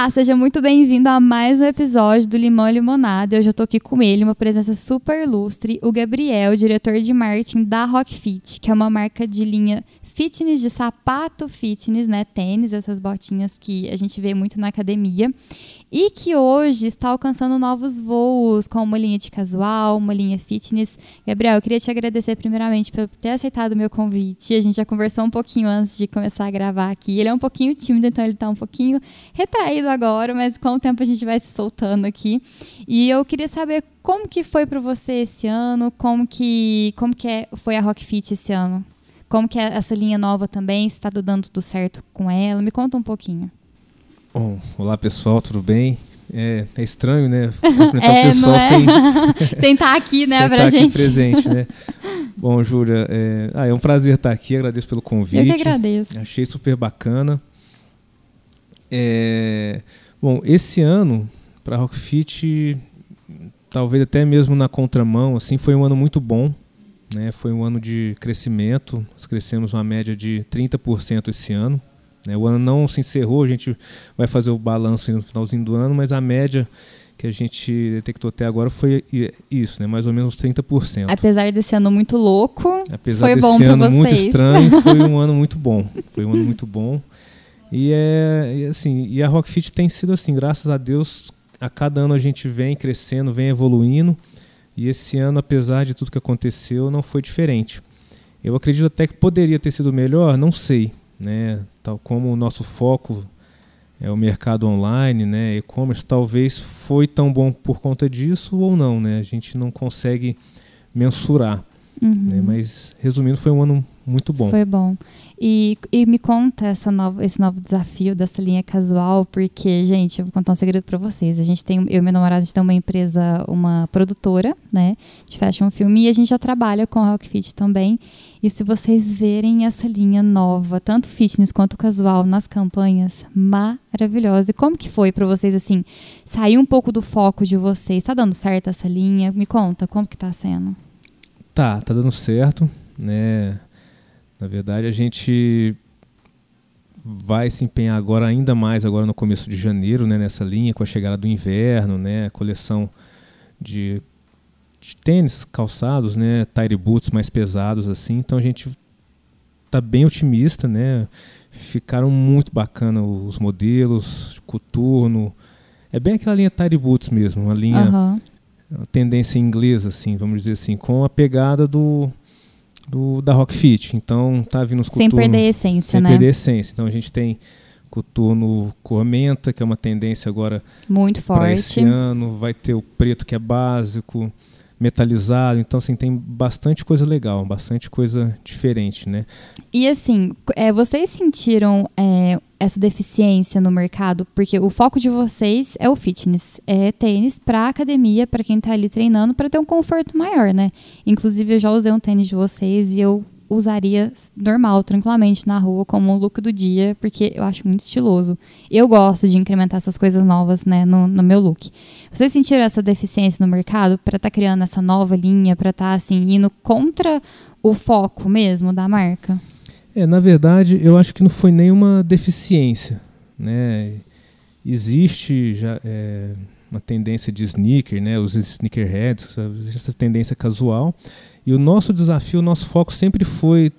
Olá, seja muito bem-vindo a mais um episódio do Limão e Limonada. Hoje eu tô aqui com ele, uma presença super ilustre, o Gabriel, diretor de marketing da Rockfit, que é uma marca de linha fitness, de sapato fitness, né? Tênis, essas botinhas que a gente vê muito na academia. E que hoje está alcançando novos voos com uma linha de casual, uma linha fitness. Gabriel, eu queria te agradecer primeiramente por ter aceitado o meu convite. A gente já conversou um pouquinho antes de começar a gravar aqui. Ele é um pouquinho tímido, então ele está um pouquinho retraído agora, mas com o tempo a gente vai se soltando aqui. E eu queria saber como que foi para você esse ano, como que, como que é, foi a Rockfit esse ano? Como que é essa linha nova também? Se está dando tudo certo com ela? Me conta um pouquinho. Bom, olá pessoal, tudo bem? É, é estranho, né? Cumprimentar é, o pessoal é? sem sem estar aqui, né, sem pra estar gente. Aqui presente, né? Bom, Júlia, é... Ah, é um prazer estar aqui, agradeço pelo convite. Eu que agradeço. Achei super bacana. É... Bom, esse ano, para Rockfit, talvez até mesmo na contramão, assim, foi um ano muito bom. Né? Foi um ano de crescimento, nós crescemos uma média de 30% esse ano. Né? O ano não se encerrou, a gente vai fazer o balanço no finalzinho do ano, mas a média que a gente detectou até agora foi isso, né? mais ou menos 30%. Apesar desse ano muito louco, Apesar foi desse bom ano muito estranho, foi um ano muito bom. Foi um ano muito bom. E, é, e, assim, e a Rockfit tem sido assim, graças a Deus, a cada ano a gente vem crescendo, vem evoluindo. E esse ano, apesar de tudo que aconteceu, não foi diferente. Eu acredito até que poderia ter sido melhor, não sei, né? Tal como o nosso foco é o mercado online, né? E-commerce talvez foi tão bom por conta disso ou não, né? A gente não consegue mensurar. Uhum. Né? Mas resumindo, foi um ano muito bom. Foi bom. E, e me conta essa nova, esse novo desafio dessa linha casual, porque, gente, eu vou contar um segredo para vocês. A gente tem, eu e meu namorado, a gente tem uma empresa, uma produtora, né, de fashion film, e a gente já trabalha com a Rockfit também. E se vocês verem essa linha nova, tanto fitness quanto casual, nas campanhas, maravilhosa. E como que foi para vocês, assim, sair um pouco do foco de vocês? Está dando certo essa linha? Me conta, como que tá sendo? Tá, tá dando certo, né? Na verdade, a gente vai se empenhar agora ainda mais agora no começo de janeiro, né, nessa linha com a chegada do inverno, né, coleção de, de tênis calçados, né, tire boots mais pesados assim. Então a gente tá bem otimista, né? Ficaram muito bacana os modelos, coturno. É bem aquela linha tire boots mesmo, uma linha uhum. Tendência inglesa assim, vamos dizer assim, com a pegada do do, da Rockfit. Então tá vindo os coturnos. Sem perder a essência, sem né? Sem perder a essência. Então a gente tem coturno comenta, que é uma tendência agora muito forte. esse ano. Vai ter o preto que é básico, metalizado. Então assim tem bastante coisa legal, bastante coisa diferente, né? E assim, é, vocês sentiram é, essa deficiência no mercado? Porque o foco de vocês é o fitness, é tênis para academia, para quem está ali treinando, para ter um conforto maior, né? Inclusive, eu já usei um tênis de vocês e eu usaria normal, tranquilamente na rua como look do dia, porque eu acho muito estiloso. Eu gosto de incrementar essas coisas novas, né, no, no meu look. Vocês sentiram essa deficiência no mercado para estar tá criando essa nova linha, para estar tá, assim indo contra o foco mesmo da marca? É, na verdade, eu acho que não foi nenhuma deficiência, né? Existe já é, uma tendência de sneaker, né? Os sneakerheads, essa tendência casual. E o nosso desafio, o nosso foco sempre foi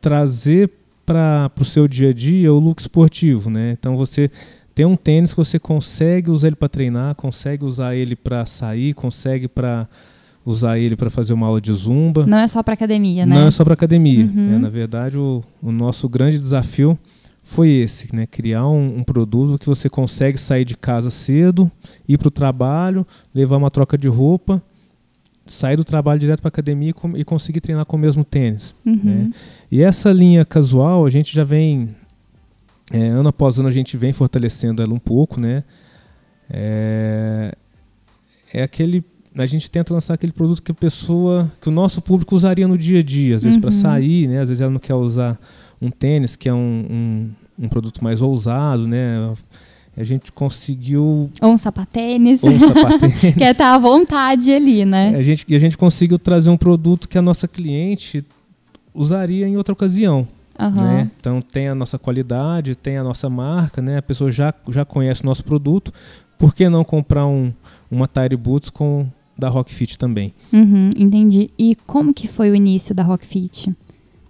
trazer para o seu dia a dia o look esportivo, né? Então você tem um tênis que você consegue usar ele para treinar, consegue usar ele para sair, consegue para usar ele para fazer uma aula de zumba. Não é só para academia, né? Não é só para academia. Uhum. Né? Na verdade, o, o, nosso grande desafio foi esse, né? Criar um, um, produto que você consegue sair de casa cedo, ir para o trabalho, levar uma troca de roupa, sair do trabalho direto para academia e, com, e, conseguir treinar com o mesmo tênis. Uhum. Né? E essa linha casual, a gente já vem é, ano após ano a gente vem fortalecendo ela um pouco, né? É, é aquele a gente tenta lançar aquele produto que a pessoa, que o nosso público usaria no dia a dia, às vezes uhum. para sair, né? Às vezes ela não quer usar um tênis, que é um, um, um produto mais ousado, né? A gente conseguiu. Ou um sapatênis. Ou um sapatênis. Quer estar tá à vontade ali, né? A gente, e a gente conseguiu trazer um produto que a nossa cliente usaria em outra ocasião. Uhum. Né? Então tem a nossa qualidade, tem a nossa marca, né? A pessoa já, já conhece o nosso produto. Por que não comprar um, uma Tire Boots com da Rockfit também? Uhum, entendi. E como que foi o início da Rockfit?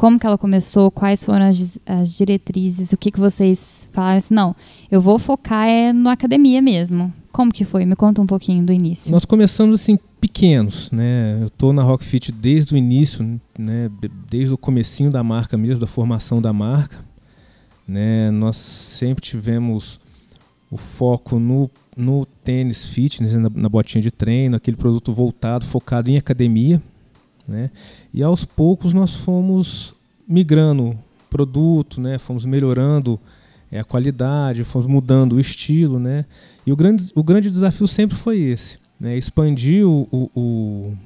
Como que ela começou? Quais foram as, as diretrizes? O que, que vocês falaram? Assim, não, eu vou focar é na academia mesmo. Como que foi? Me conta um pouquinho do início. Nós começamos assim pequenos, né? Eu estou na Rockfit desde o início, né? Desde o comecinho da marca mesmo, da formação da marca, né? Nós sempre tivemos o foco no, no tênis fitness, na, na botinha de treino, aquele produto voltado, focado em academia, né? E aos poucos nós fomos migrando produto, né? Fomos melhorando é, a qualidade, fomos mudando o estilo, né? E o grande, o grande desafio sempre foi esse, né? Expandir o, o, o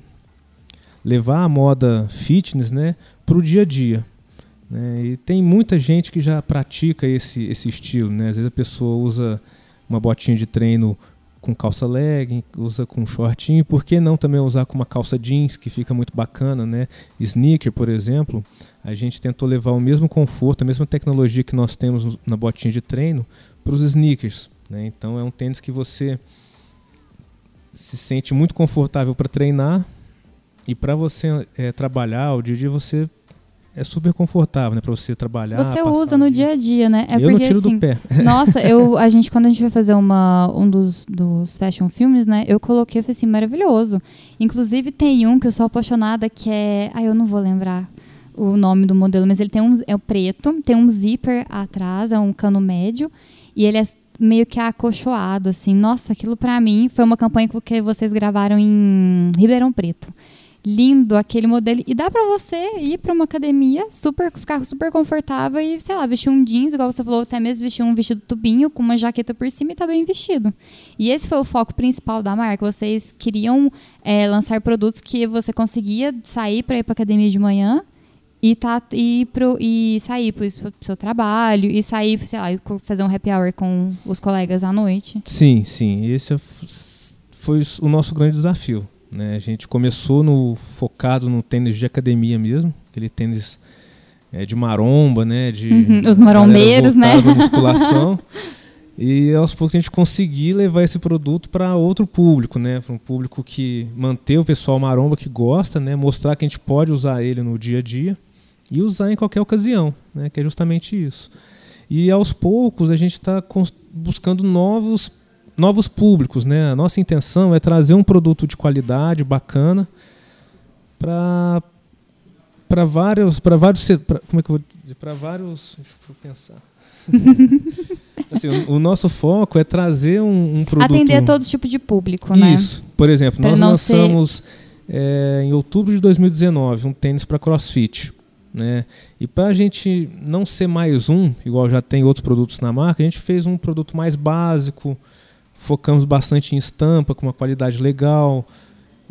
levar a moda fitness, né, para o dia a dia. Né? E tem muita gente que já pratica esse, esse estilo, né? Às vezes a pessoa usa uma botinha de treino com calça legging, usa com shortinho, por que não também usar com uma calça jeans, que fica muito bacana, né? Sneaker, por exemplo, a gente tentou levar o mesmo conforto, a mesma tecnologia que nós temos na botinha de treino para os sneakers, né? Então é um tênis que você se sente muito confortável para treinar e para você é, trabalhar o dia a dia você é super confortável, né, para você trabalhar. Você usa no dia. a dia, né? É eu porque, não tiro assim, do pé. Nossa, eu, a gente quando a gente vai fazer uma, um dos, dos fashion filmes, né? Eu coloquei, eu falei assim, maravilhoso. Inclusive tem um que eu sou apaixonada que é, ah, eu não vou lembrar o nome do modelo, mas ele tem um é o preto, tem um zíper atrás, é um cano médio e ele é meio que acolchoado, assim. Nossa, aquilo para mim foi uma campanha que vocês gravaram em Ribeirão Preto lindo aquele modelo. E dá para você ir para uma academia, super ficar super confortável e, sei lá, vestir um jeans, igual você falou, até mesmo vestir um vestido tubinho com uma jaqueta por cima e tá bem vestido. E esse foi o foco principal da marca. Vocês queriam é, lançar produtos que você conseguia sair para ir para academia de manhã e, tá, e, pro, e sair para o seu trabalho e sair, sei lá, fazer um happy hour com os colegas à noite. Sim, sim. Esse é foi o nosso grande desafio né? A gente começou no focado no tênis de academia mesmo, aquele tênis é, de maromba, né? De uhum, os marombeiros, né? musculação. e aos poucos a gente conseguir levar esse produto para outro público, né? Para um público que manter o pessoal maromba que gosta, né? Mostrar que a gente pode usar ele no dia a dia e usar em qualquer ocasião, né? Que é justamente isso. E aos poucos a gente está buscando novos novos públicos, né? A nossa intenção é trazer um produto de qualidade, bacana, para para vários, para vários, pra, como é que eu vou dizer, para vários, deixa eu pensar. assim, o, o, nosso foco é trazer um, um, produto. Atender todo tipo de público, né? Isso. Por exemplo, pra nós lançamos ser... é, em outubro de 2019 um tênis para CrossFit. Né? E para a gente não ser mais um, igual já tem outros produtos na marca, a gente fez um produto mais básico, focamos bastante em estampa, com uma qualidade legal.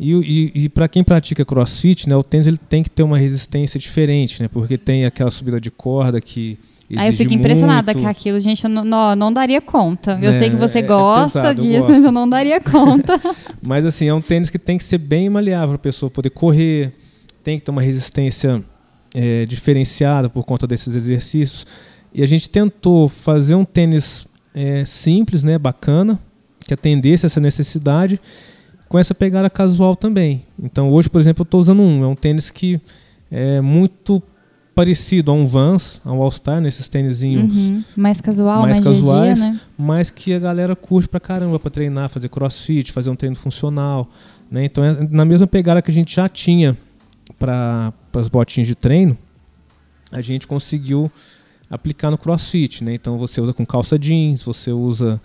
E, e, e para quem pratica crossfit, né, o tênis ele tem que ter uma resistência diferente, né, porque tem aquela subida de corda que Aí eu fico impressionada muito. com aquilo, gente, eu não, não, não daria conta. Eu é, sei que você é, é gosta é pesado, disso, mas eu não daria conta. mas assim, é um tênis que tem que ser bem maleável para a pessoa poder correr, tem que ter uma resistência é, diferenciada por conta desses exercícios. E a gente tentou fazer um tênis é, simples, né, bacana, que atendesse essa necessidade com essa pegada casual também. Então hoje, por exemplo, eu estou usando um, é um tênis que é muito parecido a um Vans, a um All-Star, nesses tênisinhos uhum. mais casual, mais, mais casuais, dia, né? mas que a galera curte pra caramba para treinar, fazer crossfit, fazer um treino funcional, né? Então é na mesma pegada que a gente já tinha para as botinhas de treino, a gente conseguiu aplicar no crossfit, né? Então você usa com calça jeans, você usa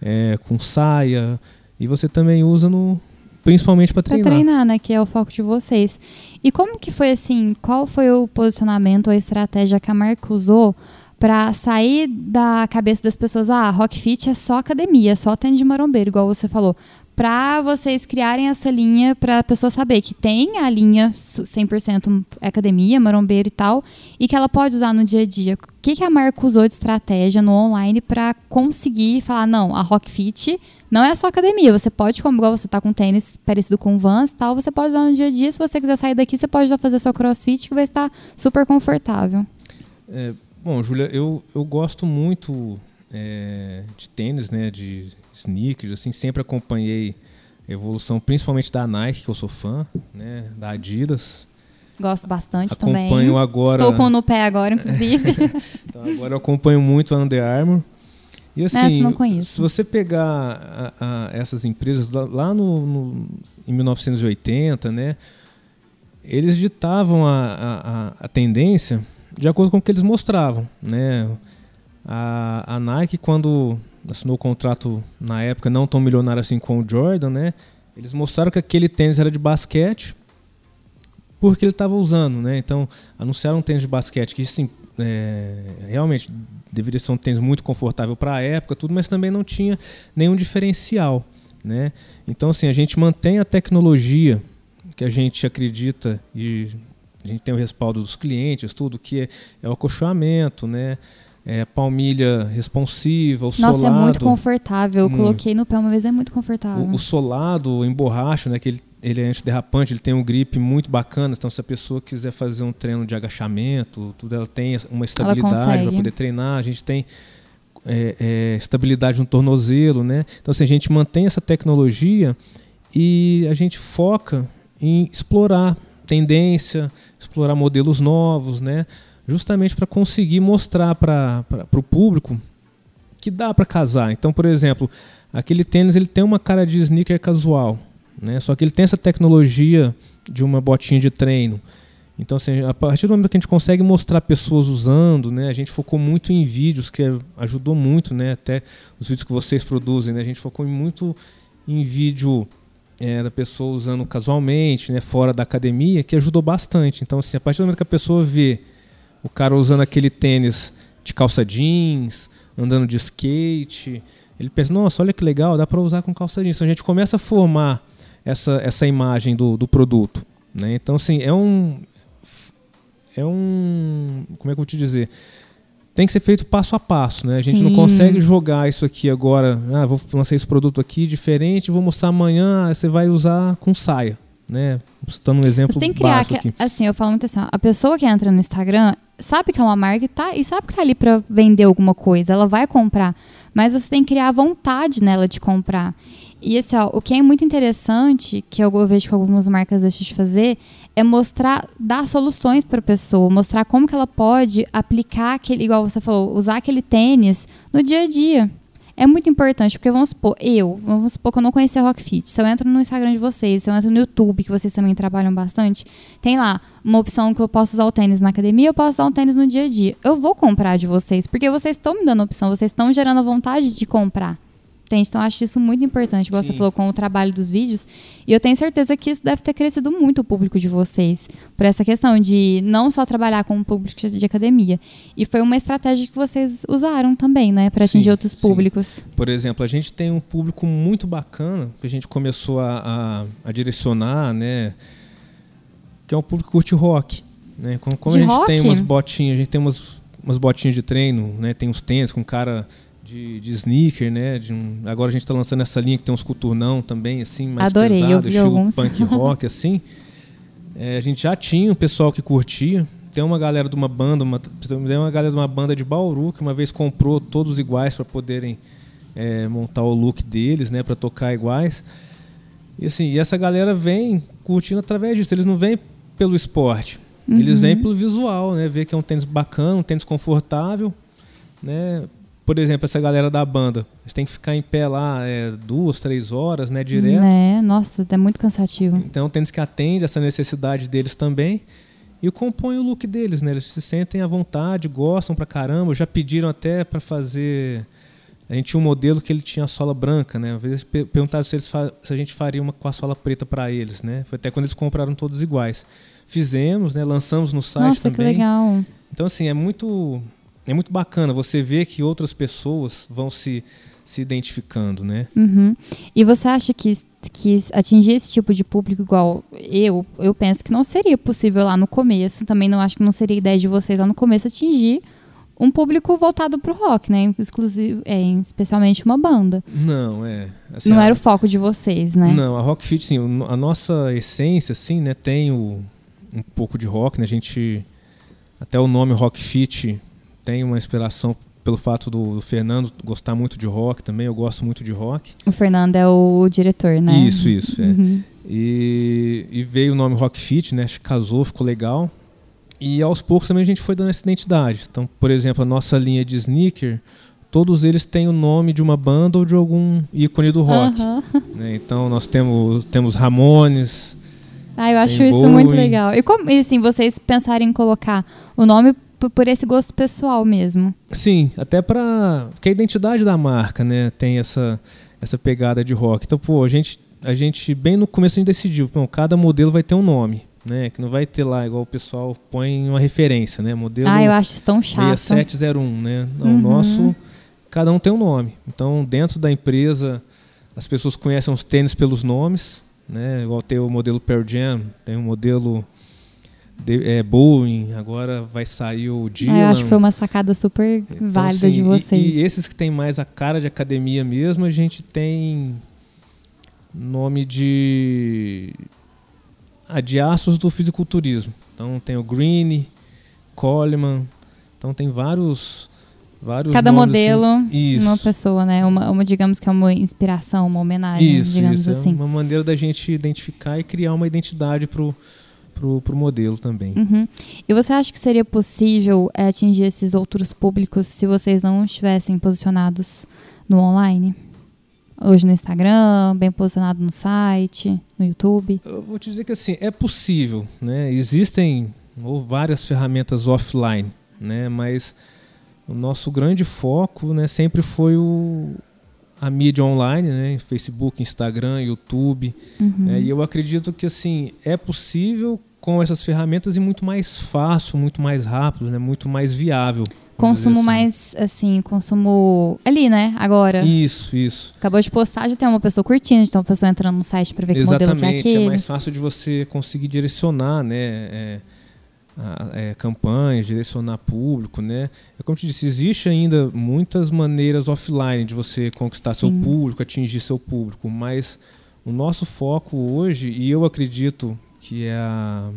é, com saia. E você também usa no principalmente para treinar. Para treinar, né? Que é o foco de vocês. E como que foi assim? Qual foi o posicionamento ou a estratégia que a marca usou para sair da cabeça das pessoas? Ah, Rock Fit é só academia, só tênis de marombeiro, igual você falou para vocês criarem essa linha para a pessoa saber que tem a linha 100% academia, marombeiro e tal, e que ela pode usar no dia a dia. O que, que a marca usou de estratégia no online para conseguir falar, não, a Rockfit não é só academia, você pode, como igual você tá com tênis parecido com Vans e tal, você pode usar no dia a dia, se você quiser sair daqui, você pode já fazer sua crossfit que vai estar super confortável. É, bom, Júlia, eu, eu gosto muito é, de tênis, né? De sneakers, assim, sempre acompanhei a evolução, principalmente da Nike, que eu sou fã, né? Da Adidas. Gosto bastante acompanho também. Acompanho agora. Estou com no pé agora, inclusive. então, agora eu acompanho muito a Under Armour. E assim, se você pegar a, a, essas empresas lá no, no, em 1980, né? Eles ditavam a, a, tendência de acordo com o que eles mostravam, né? A Nike, quando assinou o contrato na época não tão milionário assim com o Jordan, né? Eles mostraram que aquele tênis era de basquete porque ele estava usando, né? Então anunciaram um tênis de basquete que sim, é, realmente deveria ser um tênis muito confortável para a época, tudo, mas também não tinha nenhum diferencial, né? Então assim a gente mantém a tecnologia que a gente acredita e a gente tem o respaldo dos clientes, tudo que é, é o acolchoamento, né? É, palmilha responsiva, o Nossa, solado. Nossa, é muito confortável. Eu coloquei no pé uma vez, é muito confortável. O, o solado em borracha, né? Que ele, ele é antiderrapante, ele tem um grip muito bacana. Então, se a pessoa quiser fazer um treino de agachamento, tudo, ela tem uma estabilidade para poder treinar. A gente tem é, é, estabilidade no tornozelo, né? Então, assim, a gente mantém essa tecnologia e a gente foca em explorar tendência, explorar modelos novos, né? Justamente para conseguir mostrar para o público que dá para casar. Então, por exemplo, aquele tênis ele tem uma cara de sneaker casual, né? Só que ele tem essa tecnologia de uma botinha de treino. Então, assim, a partir do momento que a gente consegue mostrar pessoas usando, né? A gente focou muito em vídeos, que ajudou muito, né? Até os vídeos que vocês produzem, né? A gente focou muito em vídeo é, da pessoa usando casualmente, né, fora da academia, que ajudou bastante. Então, assim, a partir do momento que a pessoa vê o cara usando aquele tênis de calça jeans, andando de skate, ele pensa, nossa, olha que legal, dá para usar com calça jeans. Então a gente começa a formar essa, essa imagem do, do produto. Né? Então, assim, é um. É um. Como é que eu vou te dizer? tem que ser feito passo a passo, né? A gente Sim. não consegue jogar isso aqui agora, ah, vou lançar esse produto aqui diferente, vou mostrar amanhã, você vai usar com saia, né? Citando um exemplo você tem que criar aqui. Assim, eu falo muito assim, ó, a pessoa que entra no Instagram sabe que é uma marca e, tá, e sabe que tá ali para vender alguma coisa, ela vai comprar, mas você tem que criar vontade nela de comprar. E assim, ó, o que é muito interessante, que eu vejo que algumas marcas deixam de fazer, é mostrar, dar soluções para a pessoa, mostrar como que ela pode aplicar aquele, igual você falou, usar aquele tênis no dia a dia. É muito importante, porque vamos supor, eu, vamos supor que eu não conhecia Rockfit. Se eu entro no Instagram de vocês, se eu entro no YouTube, que vocês também trabalham bastante, tem lá uma opção que eu posso usar o tênis na academia, eu posso usar o tênis no dia a dia. Eu vou comprar de vocês, porque vocês estão me dando opção, vocês estão gerando a vontade de comprar. Entende? Então, acho isso muito importante, como você falou, com o trabalho dos vídeos. E eu tenho certeza que isso deve ter crescido muito o público de vocês, por essa questão de não só trabalhar com o público de academia. E foi uma estratégia que vocês usaram também, né, para atingir outros públicos. Sim. Por exemplo, a gente tem um público muito bacana, que a gente começou a, a, a direcionar, né, que é um público que curte rock. Né? Como, como a gente rock? tem umas botinhas, a gente tem umas, umas botinhas de treino, né, tem uns tênis com cara de, de sneaker, né? De um, agora a gente está lançando essa linha que tem uns coturnão também, assim, mais Adorei, pesado, estilo alguns. punk rock, assim. É, a gente já tinha um pessoal que curtia. Tem uma galera de uma banda, uma, tem uma galera de uma banda de Bauru que uma vez comprou todos iguais para poderem é, montar o look deles, né? Para tocar iguais. E assim, e essa galera vem curtindo através disso. Eles não vêm pelo esporte. Uhum. Eles vêm pelo visual, né? Ver que é um tênis bacana, um tênis confortável, né? Por exemplo, essa galera da banda, eles têm que ficar em pé lá é, duas, três horas, né, direto. É, nossa, é muito cansativo. Então, tênis que atende essa necessidade deles também e compõe o look deles, né? Eles se sentem à vontade, gostam pra caramba, já pediram até para fazer. A gente tinha um modelo que ele tinha a sola branca, né? Às vezes perguntaram se, eles se a gente faria uma com a sola preta para eles, né? Foi até quando eles compraram todos iguais. Fizemos, né? Lançamos no site Nossa, também. Que legal. Então, assim, é muito é muito bacana você ver que outras pessoas vão se, se identificando, né? Uhum. E você acha que, que atingir esse tipo de público igual eu, eu penso que não seria possível lá no começo. Também não acho que não seria ideia de vocês lá no começo atingir um público voltado para o rock, né? Exclusivo, é, especialmente uma banda. Não, é. Assim, não a, era o foco de vocês, né? Não, a Rock Fit, sim, a nossa essência, assim, né, tem o, um pouco de rock, né? A gente até o nome Rock Fit tem uma inspiração pelo fato do, do, Fernando gostar muito de rock também, eu gosto muito de rock. O Fernando é o diretor, né? Isso, isso. É. Uhum. E, e, veio o nome Rock Fit, né? Casou, ficou legal. E aos poucos também a gente foi dando essa identidade. Então, por exemplo, a nossa linha de sneaker, todos eles têm o nome de uma banda ou de algum ícone do rock. Uhum. Né? Então nós temos, temos Ramones. Ah, eu acho isso Bowie. muito legal. E como assim, vocês pensarem em colocar o nome por esse gosto pessoal mesmo? Sim, até para porque a identidade da marca, né, tem essa essa pegada de rock. Então, pô, a gente a gente bem no começo a gente decidiu, pô, cada modelo vai ter um nome. Né, que não vai ter lá, igual o pessoal põe uma referência, né? Modelo ah, eu acho isso tão chato. 6701, né? Não, uhum. O nosso cada um tem um nome. Então, dentro da empresa, as pessoas conhecem os tênis pelos nomes, né? Igual tem o modelo Pearl Jam, tem o modelo de, é, Boeing, agora vai sair o Dylan. Ah, eu acho que foi uma sacada super então, válida assim, de vocês. E, e, esses que tem mais a cara de academia mesmo, a gente tem nome de aços do fisiculturismo. Então tem o Green, Coleman, então tem vários vários Cada modelo, assim. uma pessoa, né? Uma, uma, digamos que é uma inspiração, uma homenagem, isso, digamos isso. É assim. É uma maneira da gente identificar e criar uma identidade pro pro, pro modelo também. Uhum. E você acha que seria possível é, atingir esses outros públicos se vocês não estivessem posicionados no online? Hoje no Instagram, bem posicionado no site, no YouTube? Eu vou te dizer que assim, é possível, né? Existem ou várias ferramentas offline, né? Mas o nosso grande foco né, sempre foi o, a mídia online, né, Facebook, Instagram, YouTube. Uhum. Né, e eu acredito que assim é possível com essas ferramentas e muito mais fácil, muito mais rápido, né, muito mais viável. Consumo assim. mais, assim, consumo ali, né? Agora. Isso, isso. Acabou de postar, já tem uma pessoa curtindo, já tem uma pessoa entrando no site para ver Exatamente, que modelo que é aquele. é mais fácil de você conseguir direcionar, né? É, é, campanhas, direcionar público, né? É como eu te disse, existe ainda muitas maneiras offline de você conquistar Sim. seu público, atingir seu público, mas o nosso foco hoje, e eu acredito que é a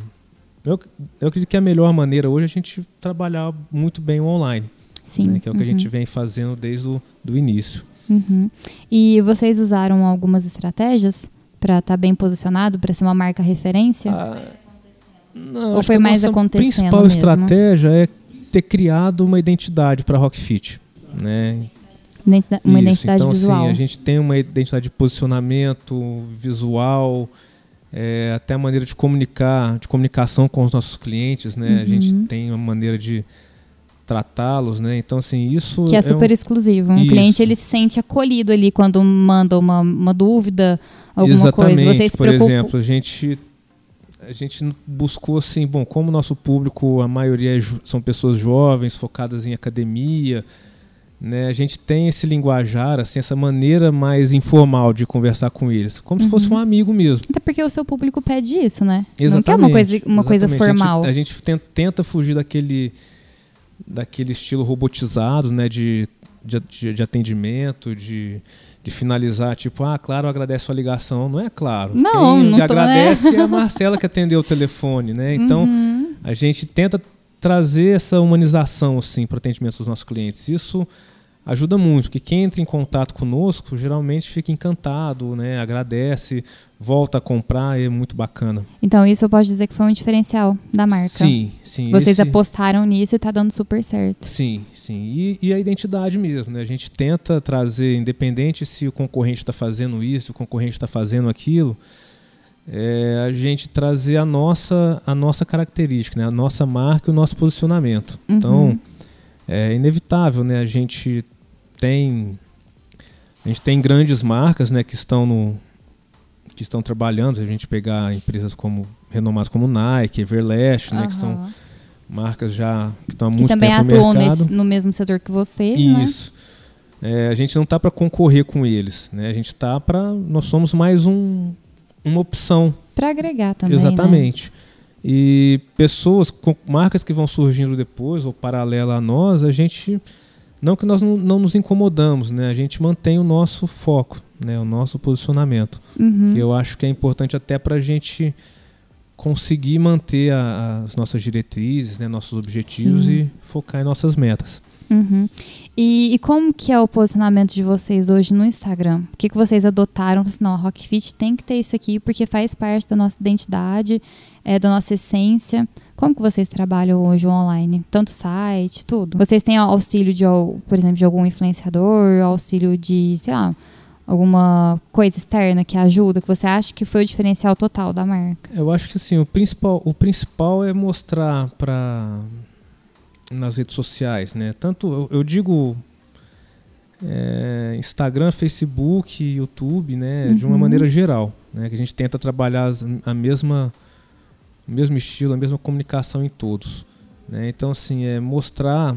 eu, eu acredito que é a melhor maneira hoje é a gente trabalhar muito bem o online. Sim. Né? Que é o que uhum. a gente uhum. vem fazendo desde o do início. Uhum. E vocês usaram algumas estratégias para estar tá bem posicionado, para ser uma marca referência? Ah, não, Ou foi mais acontecendo? A principal mesmo? estratégia é ter criado uma identidade para Rockfit, né? Uma Isso. identidade então, visual. Então, assim, a gente tem uma identidade de posicionamento visual, é, até a maneira de comunicar, de comunicação com os nossos clientes, né? Uhum. A gente uhum. tem uma maneira de tratá-los, né? Então, assim, isso... Que é, é super um... exclusivo. Um isso. cliente, ele se sente acolhido ali quando manda uma, uma dúvida, alguma Exatamente. coisa. Vocês Por exemplo, a gente a gente buscou assim, bom, como o nosso público, a maioria é são pessoas jovens, focadas em academia, né? A gente tem esse linguajar, assim, essa maneira mais informal de conversar com eles, como uhum. se fosse um amigo mesmo. Até porque o seu público pede isso, né? Exatamente. Não quer uma coisa, uma coisa formal. A gente, a gente tenta fugir daquele daquele estilo robotizado, né, de, de, de atendimento, de de finalizar, tipo, ah, claro, agradece sua ligação. Não é claro. Não, Quem não tô, agradece é a Marcela que atendeu o telefone, né? Então, uhum. a gente tenta trazer essa humanização, assim, para o atendimento dos nossos clientes. Isso ajuda muito, porque quem entra em contato conosco geralmente fica encantado, né? agradece, volta a comprar, é muito bacana. Então isso eu posso dizer que foi um diferencial da marca. Sim, sim. Vocês esse... apostaram nisso e está dando super certo. Sim, sim. E, e, a identidade mesmo, né? A gente tenta trazer, independente se o concorrente está fazendo isso, o concorrente está fazendo aquilo, é, a gente trazer a nossa, a nossa característica, né? a nossa marca e o nosso posicionamento. Uhum. Então, é inevitável, né? A gente tem a gente tem grandes marcas, né, que estão no que estão trabalhando, se a gente pegar empresas como renomadas como Nike, Everlast, uhum. né, que são marcas já que estão há muito também tempo no mercado. Nesse, no mesmo setor que vocês, né? Isso. Né? É, a gente não está para concorrer com eles, né? A gente está para nós somos mais um, uma opção para agregar também. Né? Exatamente. Né? E pessoas, marcas que vão surgindo depois ou paralela a nós, a gente não que nós não, não, nos incomodamos, né? A gente mantém o nosso foco, né? O nosso posicionamento. Uhum. Que eu acho que é importante até para a gente conseguir manter a, as nossas diretrizes, né, nossos objetivos Sim. e focar em nossas metas. Uhum. E, e, como que é o posicionamento de vocês hoje no Instagram? O que, que vocês adotaram? Não, a Rockfit tem que ter isso aqui porque faz parte da nossa identidade, é, da nossa essência. Como que vocês trabalham hoje online? Tanto site, tudo. Vocês têm auxílio de, por exemplo, de algum influenciador, auxílio de, sei lá, alguma coisa externa que ajuda, que você acha que foi o diferencial total da marca? Eu acho que assim, o principal, o principal é mostrar para nas redes sociais, né? Tanto eu, eu digo é, Instagram, Facebook, YouTube, né? Uhum. De uma uhum. maneira geral, né? Que a gente tenta trabalhar a mesma, o mesmo estilo, a mesma comunicação em todos. Né? Então, assim, é mostrar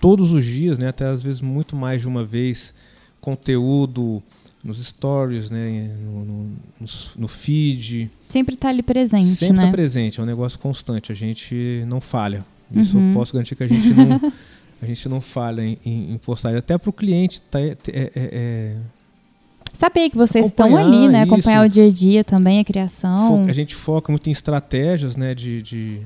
todos os dias, né? Até às vezes muito mais de uma vez, conteúdo nos stories, né? No, no, no, no feed. Sempre está ali presente, Sempre está né? presente, é um negócio constante. A gente não falha. Isso uhum. eu posso garantir que a gente não, a gente não falha em, em, em postagem. Até para o cliente tá, é, é, é, Saber que vocês estão ali, né? Isso. Acompanhar o dia a dia também, a criação. a gente foca muito em estratégias né? de, de,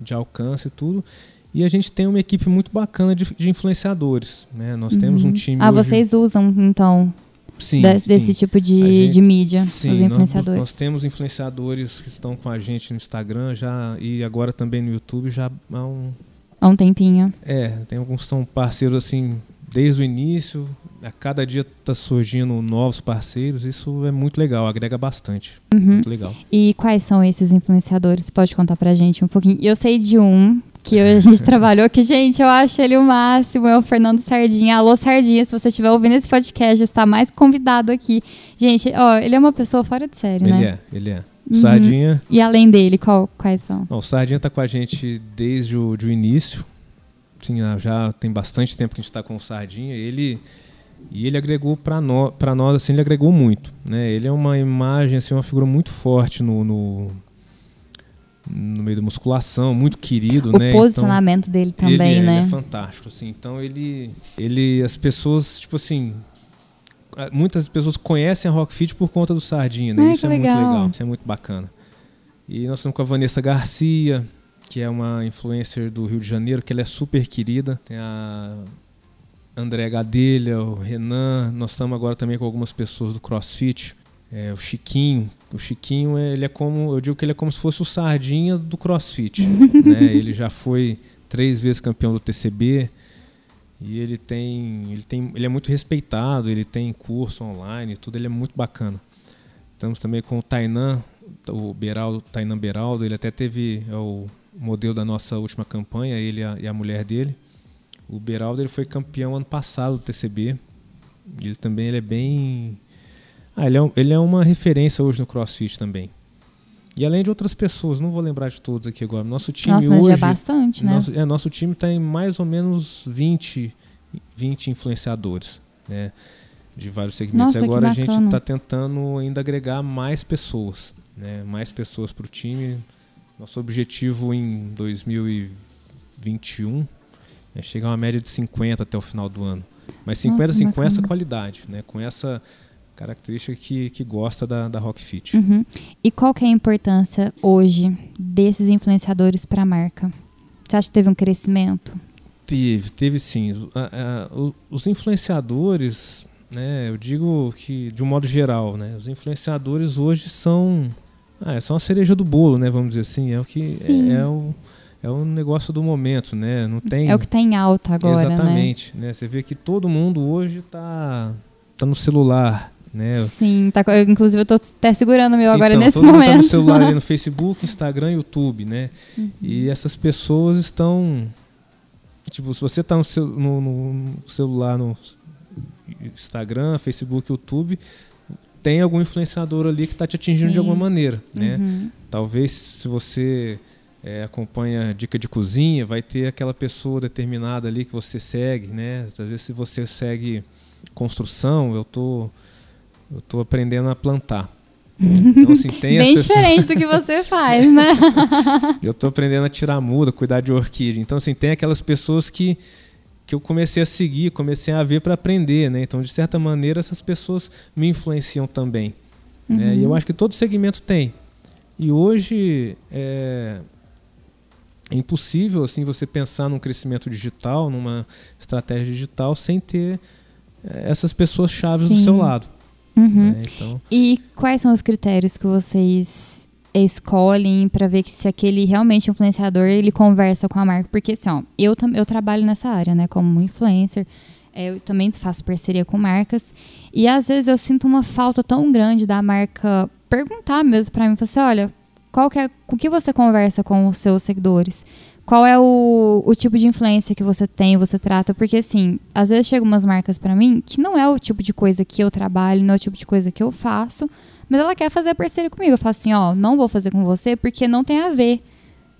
de alcance e tudo. E a gente tem uma equipe muito bacana de, de influenciadores. Né? Nós uhum. temos um time. Ah, hoje... vocês usam, então, sim, de, sim. desse tipo de, gente, de mídia, sim, os influenciadores. Nós, nós, temos influenciadores que estão com a gente no Instagram já e agora também no YouTube já há um há um tempinho. É, tem alguns que são parceiros assim desde o início. A cada dia está surgindo novos parceiros. Isso é muito legal, agrega bastante. Uhum. Muito legal. E quais são esses influenciadores? Pode contar pra gente um pouquinho? Eu sei de um que a gente trabalhou, que, gente, eu acho ele o máximo, é o Fernando Sardinha. Alô, Sardinha, se você estiver ouvindo esse podcast, está mais convidado aqui. Gente, ó, ele é uma pessoa fora de série, ele né? Ele é, ele é. Uhum. Sardinha. E além dele, qual, quais são? o Sardinha está com a gente desde o, de o início. Sim, já tem bastante tempo que a gente está com o Sardinha. Ele e ele agregou para nós, para nós assim, ele agregou muito, né? Ele é uma imagem assim, uma figura muito forte no, no no meio da musculação, muito querido, o né? O posicionamento então, dele também, ele, né? Ele é fantástico, assim. Então ele, ele, as pessoas, tipo assim, muitas pessoas conhecem a Rockfit por conta do Sardinha, né? Ai, isso é legal. muito legal, isso é muito bacana. E nós estamos com a Vanessa Garcia, que é uma influencer do Rio de Janeiro, que ela é super querida. Tem a André Gadelha, o Renan. Nós estamos agora também com algumas pessoas do CrossFit. É, o Chiquinho. O Chiquinho, ele é como, eu digo que ele é como se fosse o sardinha do CrossFit. né? Ele já foi três vezes campeão do TCB e ele tem, ele tem, ele é muito respeitado. Ele tem curso online, tudo. Ele é muito bacana. Estamos também com o Tainan, o Beraldo, Tainan Beraldo. Ele até teve é o modelo da nossa última campanha, ele e a, e a mulher dele. O Beraldo ele foi campeão ano passado do TCB. Ele também ele é bem ah, ele é, ele é uma referência hoje no CrossFit também. E além de outras pessoas, não vou lembrar de todos aqui agora. Nosso time Nossa, hoje. Mas é bastante, né? Nosso, é, nosso time está em mais ou menos 20, 20 influenciadores, né? De vários segmentos. Nossa, agora a gente está tentando ainda agregar mais pessoas, né? Mais pessoas para o time. Nosso objetivo em 2021 é chegar a uma média de 50 até o final do ano. Mas 50 Nossa, assim, com essa qualidade, né? Com essa característica que, que gosta da, da Rockfit. Uhum. E qual que é a importância hoje desses influenciadores para a marca? Você acha que teve um crescimento? Teve, teve sim. Os influenciadores, né, eu digo que de um modo geral, né, os influenciadores hoje são, ah, são a cereja do bolo, né, vamos dizer assim, é o que é, é, o é o negócio do momento, né? Não tem É o que está em alta agora, né? Exatamente, né? né? Você vê que todo mundo hoje está tá no celular, né? Sim, tá, inclusive eu estou até segurando o meu agora então, nesse todo momento. Mundo tá no celular ali no Facebook, Instagram, YouTube, né? Uhum. E essas pessoas estão tipo, se você está no, seu, no, no, celular, no Instagram, Facebook, YouTube, tem algum influenciador ali que está te atingindo Sim. de alguma maneira, né? Uhum. Talvez se você é, acompanha dica de cozinha, vai ter aquela pessoa determinada ali que você segue, né? Às vezes se você segue construção, eu tô eu tô aprendendo a plantar. Então, assim, tem Bem diferente do que você faz, né? eu tô aprendendo a tirar muda, cuidar de orquídea. Então, assim, tem aquelas pessoas que, que eu comecei a seguir, comecei a ver para aprender, né? Então, de certa maneira, essas pessoas me influenciam também. Uhum. Né? E eu uhum. acho que todo segmento tem. E hoje é, é impossível assim você pensar num crescimento digital, numa estratégia digital, sem ter é, essas pessoas chaves do seu lado. Uhum. Né? Então... E quais são os critérios que vocês escolhem para ver que se aquele realmente influenciador ele conversa com a marca? Porque assim, ó, eu, eu trabalho nessa área, né, como influencer. É, eu também faço parceria com marcas e às vezes eu sinto uma falta tão grande da marca perguntar mesmo para mim, falar assim, olha, qual que é, com que você conversa com os seus seguidores? Qual é o, o tipo de influência que você tem, você trata? Porque, assim, às vezes chegam umas marcas para mim que não é o tipo de coisa que eu trabalho, não é o tipo de coisa que eu faço, mas ela quer fazer parceria comigo. Eu falo assim, ó, não vou fazer com você porque não tem a ver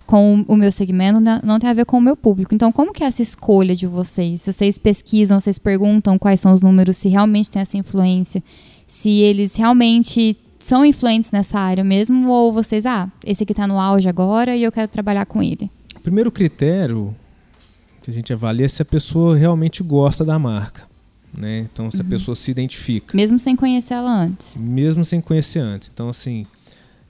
com o meu segmento, não tem a ver com o meu público. Então, como que é essa escolha de vocês? Se vocês pesquisam, vocês perguntam quais são os números, se realmente tem essa influência, se eles realmente são influentes nessa área mesmo, ou vocês, ah, esse aqui está no auge agora e eu quero trabalhar com ele? O primeiro critério que a gente avalia é se a pessoa realmente gosta da marca. Né? Então, se uhum. a pessoa se identifica. Mesmo sem conhecer ela antes. Mesmo sem conhecer antes. Então, assim,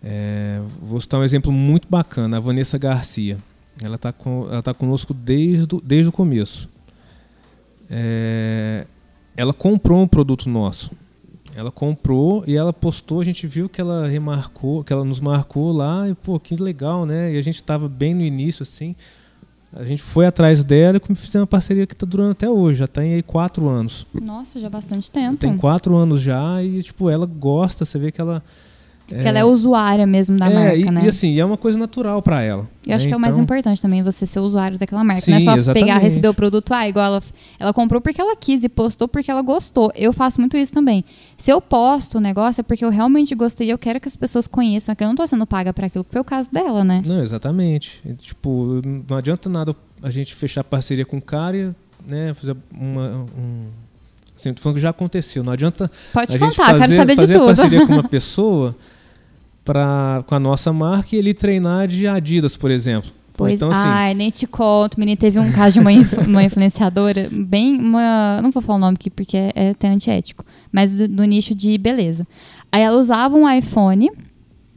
é, vou citar um exemplo muito bacana, a Vanessa Garcia. Ela está ela tá conosco desde, desde o começo. É, ela comprou um produto nosso. Ela comprou e ela postou, a gente viu que ela remarcou, que ela nos marcou lá e pô, que legal, né? E a gente estava bem no início assim. A gente foi atrás dela e fizemos uma parceria que está durando até hoje, já tem aí quatro anos. Nossa, já bastante tempo. Tem quatro anos já e tipo ela gosta, você vê que ela porque é, ela é usuária mesmo da é, marca, e, né? E assim, é uma coisa natural para ela. Eu né? acho que é o mais então importante também, você ser usuário daquela marca. Sim, não é só exatamente. pegar, receber o produto, ah, igual ela, ela comprou porque ela quis e postou porque ela gostou. Eu faço muito isso também. Se eu posto o negócio é porque eu realmente gostei e eu quero que as pessoas conheçam, que eu não tô sendo paga para aquilo, que foi o caso dela, né? Não, exatamente. Tipo, não adianta nada a gente fechar parceria com o cara e né, fazer uma, um, assim, tô falando que já aconteceu. Não adianta Pode a contar, gente fazer, quero saber fazer de tudo. parceria com uma pessoa pra, com a nossa marca e ele treinar de Adidas, por exemplo. Pois, então, assim, ai, nem te conto, menina, teve um caso de uma, uma influenciadora, bem, uma, não vou falar o nome aqui porque é, é até antiético, mas do, do, nicho de beleza. Aí ela usava um iPhone,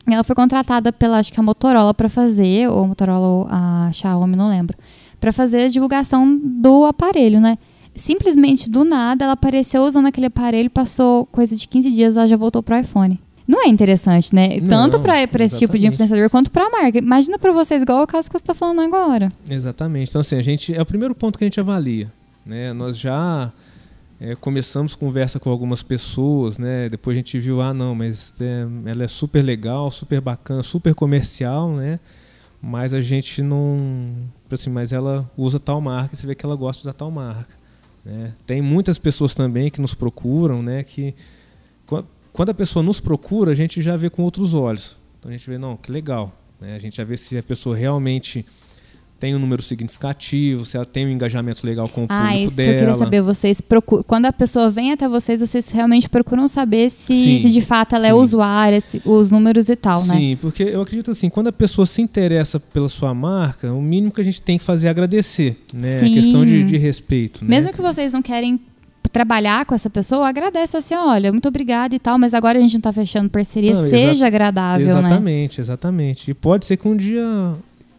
ela foi contratada pela, acho que a Motorola para fazer, ou a Motorola ou a Xiaomi, não lembro, para fazer a divulgação do aparelho, né? Simplesmente do nada ela apareceu usando aquele aparelho, passou coisa de 15 dias, ela já voltou pro iPhone. Não é interessante, né? Não, Tanto para esse tipo de influenciador quanto para a marca. Imagina para vocês, igual o caso que você está falando agora. Exatamente. Então, assim, a gente é o primeiro ponto que a gente avalia. Né? Nós já é, começamos conversa com algumas pessoas, né? Depois a gente viu, ah, não, mas é, ela é super legal, super bacana, super comercial, né? Mas a gente não. Assim, mas ela usa tal marca e você vê que ela gosta de usar tal marca. Né? Tem muitas pessoas também que nos procuram, né? Que quando a pessoa nos procura, a gente já vê com outros olhos. Então a gente vê, não, que legal. Né? A gente já vê se a pessoa realmente tem um número significativo, se ela tem um engajamento legal com o ah, público isso dela. Que eu queria saber, vocês procuram, quando a pessoa vem até vocês, vocês realmente procuram saber se, se de fato ela é sim. é usuária, se, os números e tal, sim, né? Sim, porque eu acredito assim, quando a pessoa se interessa pela sua marca, o mínimo que a gente tem que fazer é agradecer, né? Sim. A questão de, de respeito. Né? Mesmo que vocês não querem trabalhar com essa pessoa, agradece assim, olha, muito obrigada e tal, mas agora a gente não está fechando parceria, não, seja agradável, exatamente, né? Exatamente. E pode ser que um dia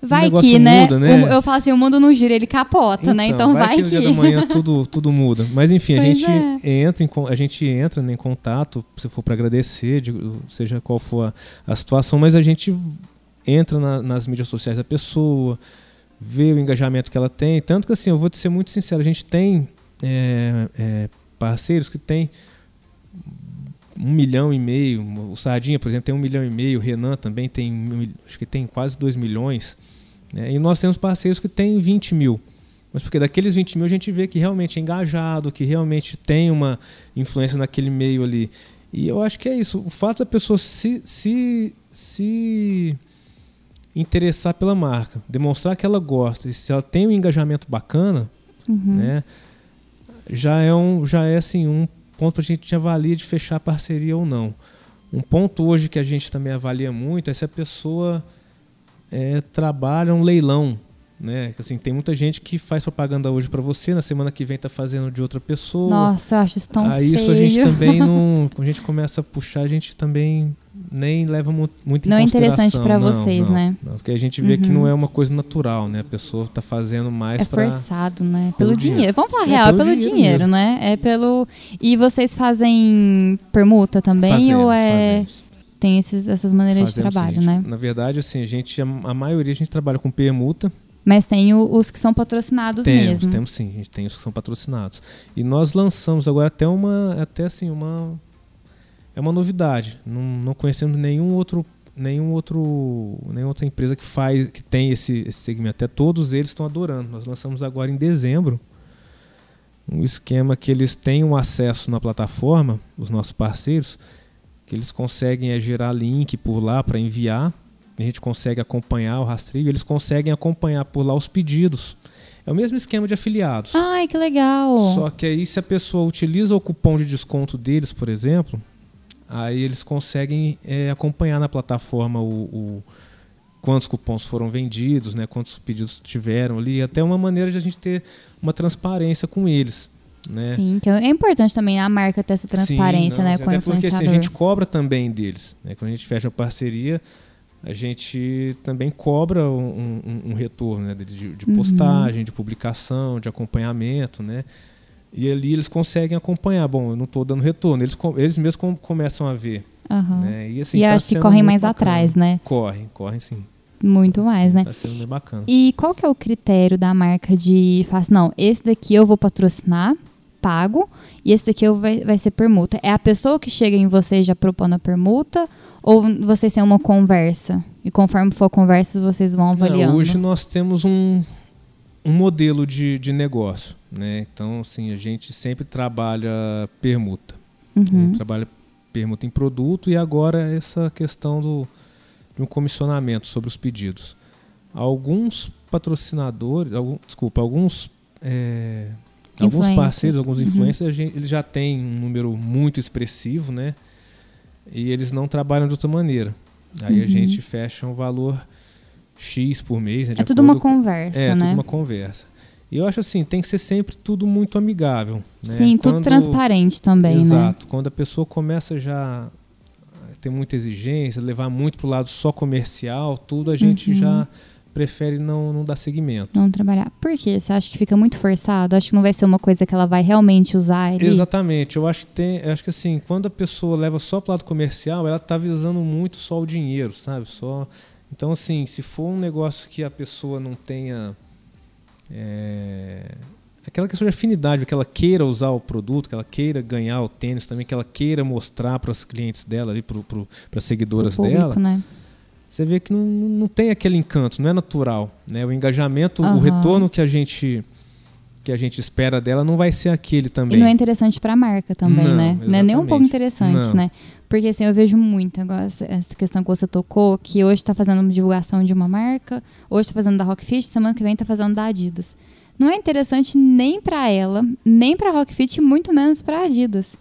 Vai que, né? Muda, né? eu falo assim, o mundo não gira, ele capota, né? então, né? Então vai, vai que, no dia da manhã tudo, tudo muda. Mas enfim, a gente, é. entra em, a gente entra né, em contato, se for para agradecer, seja qual for a, a, situação, mas a gente entra na, nas mídias sociais da pessoa, vê o engajamento que ela tem. Tanto que assim, eu vou te ser muito sincero, a gente tem é, é, parceiros que têm um milhão e meio. O Sardinha, por exemplo, tem um milhão e meio. O Renan também tem, acho que tem quase dois milhões. Né? E nós temos parceiros que têm 20 mil. Mas porque daqueles 20 mil a gente vê que realmente é engajado, que realmente tem uma influência naquele meio ali. E eu acho que é isso. O fato da pessoa se, se, se interessar pela marca, demonstrar que ela gosta, e se ela tem um engajamento bacana, uhum. né? Já é um já é assim um ponto a gente avalia de fechar parceria ou não. Um ponto hoje que a gente também avalia muito é se a pessoa é, trabalha um leilão, né? Assim, tem muita gente que faz propaganda hoje para você, na semana que vem está fazendo de outra pessoa. Nossa, eu acho isso tão Aí feio. isso a gente também não, quando a gente começa a puxar, a gente também nem leva mu muito não em consideração. Não é interessante para vocês, não, né? Não, porque a gente vê uhum. que não é uma coisa natural, né? A pessoa está fazendo mais É pra... forçado, né? Pelo, pelo dinheiro. dinheiro. Vamos falar é, real, pelo, pelo dinheiro, dinheiro né? É pelo... E vocês fazem permuta também? Fazemos, ou é... Fazemos. Tem esses, essas maneiras fazemos, de trabalho, né? Na verdade, assim, a gente, a, a maioria a gente trabalha com permuta, mas tem os que são patrocinados temos, mesmo. Temos sim, a gente tem os que são patrocinados. E nós lançamos agora até uma, até assim, uma é uma novidade. Não, não conhecemos nenhum outro, nenhum outro, nenhuma outra empresa que faz, que tem esse, esse segmento. Até todos eles estão adorando. Nós lançamos agora em dezembro um esquema que eles têm um acesso na plataforma, os nossos parceiros, que eles conseguem é, gerar link por lá para enviar a gente consegue acompanhar o rastreio, eles conseguem acompanhar por lá os pedidos. É o mesmo esquema de afiliados. Ai, que legal! Só que aí, se a pessoa utiliza o cupom de desconto deles, por exemplo, aí eles conseguem é, acompanhar na plataforma o, o, quantos cupons foram vendidos, né, quantos pedidos tiveram ali, até uma maneira de a gente ter uma transparência com eles. Né? Sim, que é importante também a marca ter essa transparência, Sim, não, né, com até porque assim, a gente cobra também deles, né? Quando a gente fecha a parceria, a gente também cobra um, um, um retorno né, de, de uhum. postagem, uhum. de publicação, de acompanhamento, né? E ali eles conseguem acompanhar. Bom, eu não estou dando retorno, eles, eles mesmos com, começam a ver. Uhum. Né? E, assim, e tá acho que correm mais bacana. atrás, né? Correm, correm sim. Muito mais, né? Tá sendo bem bacana. E qual que é o critério da marca de falar assim, não, esse daqui eu vou patrocinar, pago, e esse daqui eu vai, vai ser permuta? É a pessoa que chega em você já propondo a permuta ou vocês têm uma conversa? E conforme for conversa, vocês vão avaliando? Não, hoje nós temos um, um modelo de, de negócio. Né? Então, assim, a gente sempre trabalha permuta. Uhum. trabalha permuta em produto e agora essa questão do, de um comissionamento sobre os pedidos. Alguns patrocinadores, algum, desculpa, alguns, é, alguns parceiros, alguns uhum. influencers, uhum. eles já têm um número muito expressivo, né? e eles não trabalham de outra maneira. Aí uhum. a gente fecha um valor X por mês. Né, é tudo uma conversa, é, né? É, tudo uma conversa. E eu acho assim, tem que ser sempre tudo muito amigável. Né? Sim, Quando... tudo transparente também, Exato. né? Exato. Quando a pessoa começa já a ter muita exigência, levar muito para o lado só comercial, tudo a gente uhum. já prefere não, não dar seguimento. Não trabalhar. Por quê? Você acha que fica muito forçado? Acho que não vai ser uma coisa que ela vai realmente usar? Ali? Exatamente. Eu acho que tem. Eu acho que assim, quando a pessoa leva só para o lado comercial, ela está visando muito só o dinheiro, sabe? Só. Então, assim, se for um negócio que a pessoa não tenha. É, aquela questão de afinidade, que ela queira usar o produto, que ela queira ganhar o tênis também, que ela queira mostrar para os clientes dela, para as seguidoras público, dela. Né? você vê que não, não tem aquele encanto, não é natural. Né? O engajamento, uhum. o retorno que a gente que a gente espera dela não vai ser aquele também. E não é interessante para a marca também, não, né? Exatamente. Não é nem um pouco interessante, não. né? Porque assim, eu vejo muito agora essa questão que você tocou, que hoje está fazendo uma divulgação de uma marca, hoje está fazendo da Rockfit, semana que vem está fazendo da Adidas. Não é interessante nem para ela, nem para a Rockfit, muito menos para a Adidas.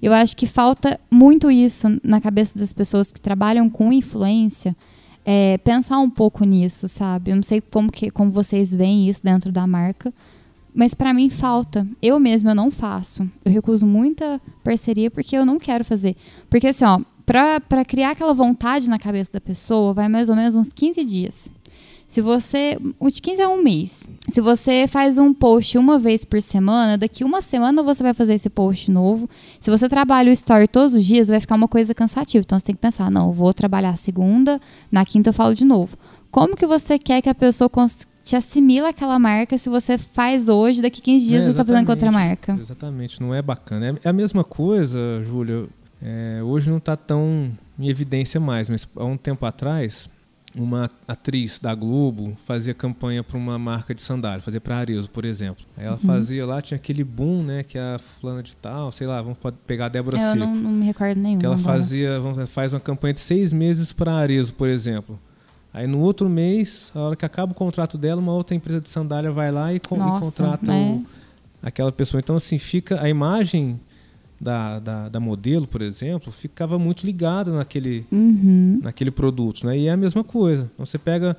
Eu acho que falta muito isso na cabeça das pessoas que trabalham com influência, é, pensar um pouco nisso, sabe? Eu não sei como, que, como vocês veem isso dentro da marca, mas para mim falta. Eu mesma eu não faço. Eu recuso muita parceria porque eu não quero fazer. Porque assim, ó, para criar aquela vontade na cabeça da pessoa, vai mais ou menos uns 15 dias. Se você. De 15 a um mês. Se você faz um post uma vez por semana, daqui uma semana você vai fazer esse post novo. Se você trabalha o story todos os dias, vai ficar uma coisa cansativa. Então você tem que pensar: não, eu vou trabalhar segunda, na quinta eu falo de novo. Como que você quer que a pessoa te assimila aquela marca se você faz hoje, daqui 15 dias é, você está fazendo com outra marca? Exatamente, não é bacana. É a mesma coisa, Júlia. É, hoje não está tão em evidência mais, mas há um tempo atrás uma atriz da Globo fazia campanha para uma marca de sandália, fazia para Arezo, por exemplo. Aí ela uhum. fazia lá, tinha aquele boom, né, que é a fulana de tal, sei lá, vamos pegar a Débora Eu Seco. não, não me recordo nenhum. Que ela agora. fazia, faz uma campanha de seis meses para Arezo, por exemplo. Aí no outro mês, a hora que acaba o contrato dela, uma outra empresa de sandália vai lá e, Nossa, e contrata o, aquela pessoa. Então, assim, fica a imagem da, da, da, modelo, por exemplo, ficava muito ligada naquele, uhum. naquele produto. Né? E é a mesma coisa. Então você pega.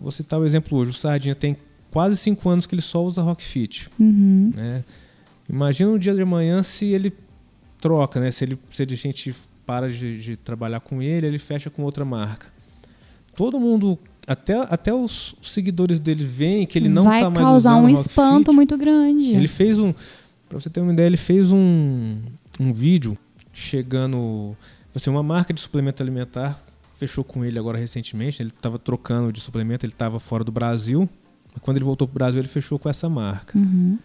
Vou citar o exemplo hoje. O Sardinha tem quase cinco anos que ele só usa Rockfit. Uhum. Né? Imagina um dia de manhã se ele troca, né? Se, ele, se a gente para de, de trabalhar com ele, ele fecha com outra marca. Todo mundo até, até os seguidores dele veem que ele não Vai tá mais causar usando um Rock espanto muito grande. Ele fez um. Pra você ter uma ideia, ele fez um, um vídeo chegando. Assim, uma marca de suplemento alimentar fechou com ele agora recentemente. Ele estava trocando de suplemento, ele estava fora do Brasil. Quando ele voltou pro Brasil, ele fechou com essa marca. Uhum.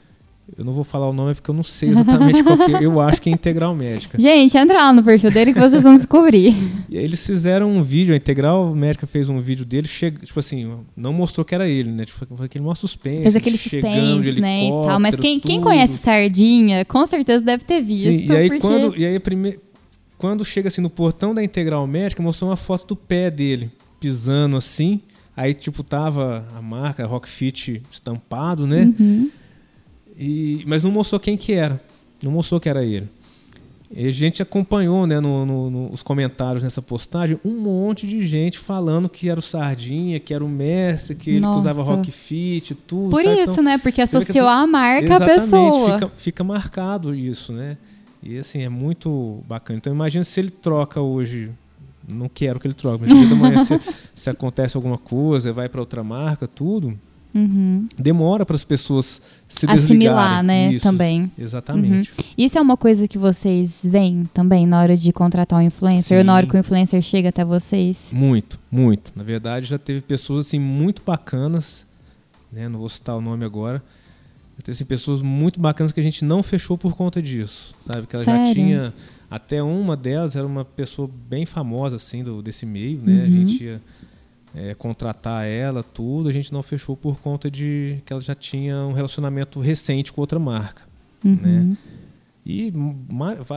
Eu não vou falar o nome porque eu não sei exatamente qual que é. Eu acho que é Integral Médica. Gente, entra lá no perfil dele que vocês vão descobrir. E aí eles fizeram um vídeo, a Integral Médica fez um vídeo dele, chega, tipo assim, não mostrou que era ele, né? Tipo, foi aquele maior suspense. Fez aquele suspense, né? E tal. Mas quem, quem conhece Sardinha, com certeza deve ter visto. Sim, e aí porque... quando, e aí prime... quando chega assim no portão da Integral Médica, mostrou uma foto do pé dele, pisando assim. Aí, tipo, tava a marca Rock Fit estampado, né? Uhum. E, mas não mostrou quem que era. Não mostrou que era ele. E a gente acompanhou, né, no, no- nos comentários nessa postagem, um monte de gente falando que era o Sardinha, que era o mestre, que ele Nossa. usava Rock Fit, tudo. Por tá? isso, Então, né? Porque associou assim, a marca à pessoa. Fica, fica marcado isso, né? E assim, é muito bacana. Então imagina se ele troca hoje. Não quero que ele troque, mas no dia da manhã se, se acontece alguma coisa, vai para outra marca, tudo, Uhum. demora para as pessoas se Assimilar, desligarem. né? Isso, Também. Exatamente. Isso é uma coisa que vocês veem também na hora de contratar um influencer, ou na hora que o influencer chega até vocês? Muito, muito. Na verdade, já teve pessoas assim muito bacanas, né? Não vou citar o nome agora. Já teve assim, pessoas muito bacanas que a gente não fechou por conta disso, sabe? Que ela já Sério? tinha até uma delas era uma pessoa bem famosa assim do desse meio, né? A Uhum. gente ia é, contratar ela, tudo. A gente não fechou por conta de que ela já tinha um relacionamento recente com outra marca. Uhum. Né? E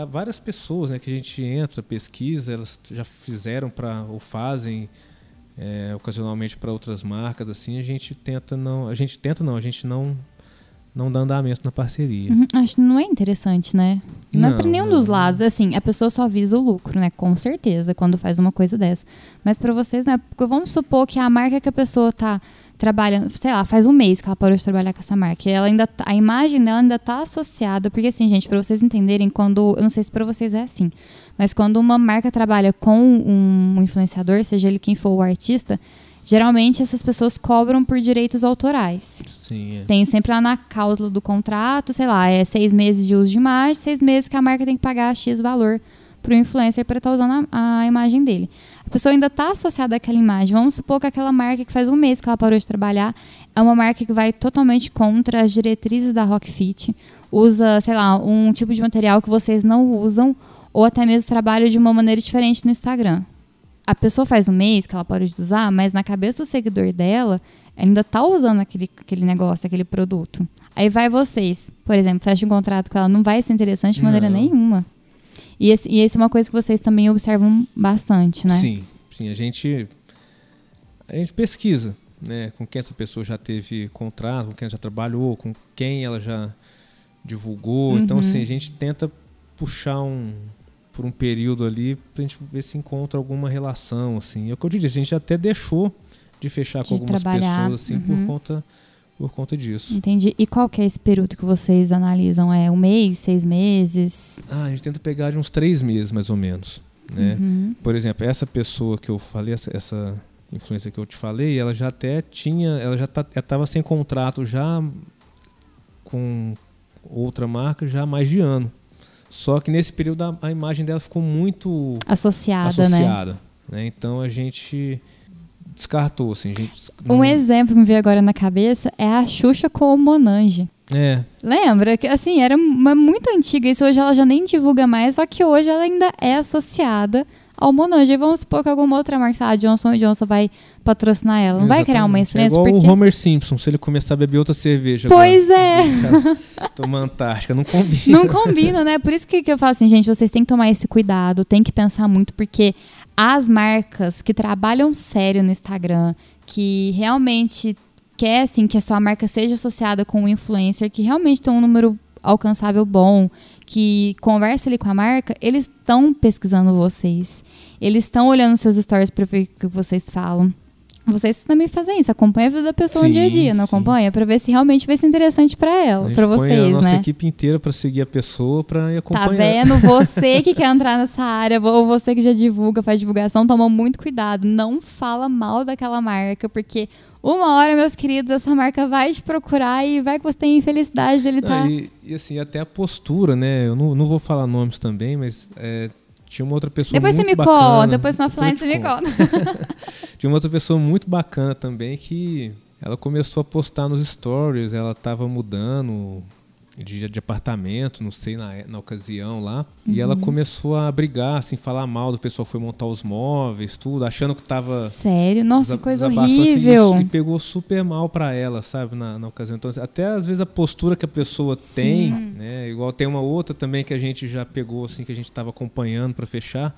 várias pessoas né, que a gente entra, pesquisa, elas já fizeram para ou fazem é, ocasionalmente para outras marcas, assim, a gente tenta não. A gente tenta não, a gente não, não dá andamento na parceria. Uhum, Acho que não é interessante, né? Não, é Não, pra nenhum não. dos lados. Assim, a pessoa só visa o lucro, né? Com certeza, quando faz uma coisa dessa. Mas pra vocês, né? Porque vamos supor que a marca que a pessoa tá trabalhando, sei lá, faz um mês que ela parou de trabalhar com essa marca. E ela ainda tá- a imagem dela ainda tá associada. Porque, assim, gente, pra vocês entenderem, quando. Eu não sei se pra vocês é assim. Mas quando uma marca trabalha com um influenciador, seja ele quem for o artista, geralmente essas pessoas cobram por direitos autorais. Sim, é. Tem sempre lá na cláusula do contrato, sei lá, é seis meses de uso de imagem, seis meses que a marca tem que pagar X valor pro influencer para estar usando a, a imagem dele. A pessoa ainda está associada àquela imagem. Vamos supor que aquela marca que faz um mês que ela parou de trabalhar é uma marca que vai totalmente contra as diretrizes da Rockfit, usa, sei lá, um tipo de material que vocês não usam, ou até mesmo trabalha de uma maneira diferente no Instagram. A pessoa faz um mês que ela parou de usar, mas na cabeça do seguidor dela, ela ainda tá usando aquele, aquele negócio, aquele produto. Aí vai vocês, por exemplo, fecha um contrato com ela, não vai ser interessante de maneira Não. nenhuma. E, esse, e isso é uma coisa que vocês também observam bastante, né? Sim, sim, a gente a gente pesquisa, né, com quem essa pessoa já teve contrato, com quem ela já trabalhou, com quem ela já divulgou. Então Uhum. assim, a gente tenta puxar um por um período ali pra gente ver se encontra alguma relação assim. É o que eu te disse, a gente até deixou de fechar De com algumas trabalhar, pessoas assim uhum. por conta por conta disso. Entendi. E qual que é esse período que vocês analisam? É um mês, seis meses? Ah, a gente tenta pegar de uns três meses mais ou menos, né? Uhum. Por exemplo, essa pessoa que eu falei, essa, essa influência que eu te falei, ela já até tinha, ela já estava sem contrato já com outra marca já há mais de ano. Só que nesse período a, a imagem dela ficou muito Associada, né? associada, né? Então a gente descartou, assim, gente Um não- exemplo que me veio agora na cabeça é a Xuxa com o Monange. É, Lembra? Que assim, era uma muito antiga. Isso hoje ela já nem divulga mais, só que hoje ela ainda é associada ao Monange. Vamos supor que alguma outra marca, sei lá, Johnson Johnson vai patrocinar ela. Não vai criar uma exatamente. estranha É igual porque. o Homer Simpson, se ele começar a beber outra cerveja. Pois agora, é. Toma Antártica, não combina. Não combina, né? Por isso que, que eu falo assim, gente, vocês têm que tomar esse cuidado, tem que pensar muito, porque as marcas que trabalham sério no Instagram, que realmente quer, assim, que a sua marca seja associada com um influencer, que realmente tem um número alcançável bom, que conversa ali com a marca, eles estão pesquisando vocês. Eles estão olhando seus stories para ver o que vocês falam. vocês também fazem isso, acompanha a vida da pessoa sim, no dia a dia, não sim. acompanha? Para ver se realmente vai ser interessante para ela, para vocês, põe a nossa né? equipe inteira para seguir a pessoa, para ir acompanhar. Tá vendo? Você que quer entrar nessa área, ou você que já divulga, faz divulgação, toma muito cuidado, não fala mal daquela marca, porque uma hora, meus queridos, essa marca vai te procurar e vai que você tem infelicidade dele estar. Tá... E, e, assim, até a postura, né? Eu não, não vou falar nomes também, mas é, tinha uma outra pessoa depois muito você me bacana. conta, depois no offline você me conta. tinha uma outra pessoa muito bacana também que ela começou a postar nos stories, ela estava mudando de, de apartamento, não sei, na, na ocasião lá. Uhum. E ela uhum. começou a brigar, assim, falar mal do pessoal que foi montar os móveis, tudo, achando que tava. Sério? Nossa, coisa horrível. Assim, e pegou super mal para ela, sabe, na, na ocasião. Então, até às vezes a postura que a pessoa Sim. tem, né? Igual tem uma outra também que a gente já pegou, assim, que a gente estava acompanhando para fechar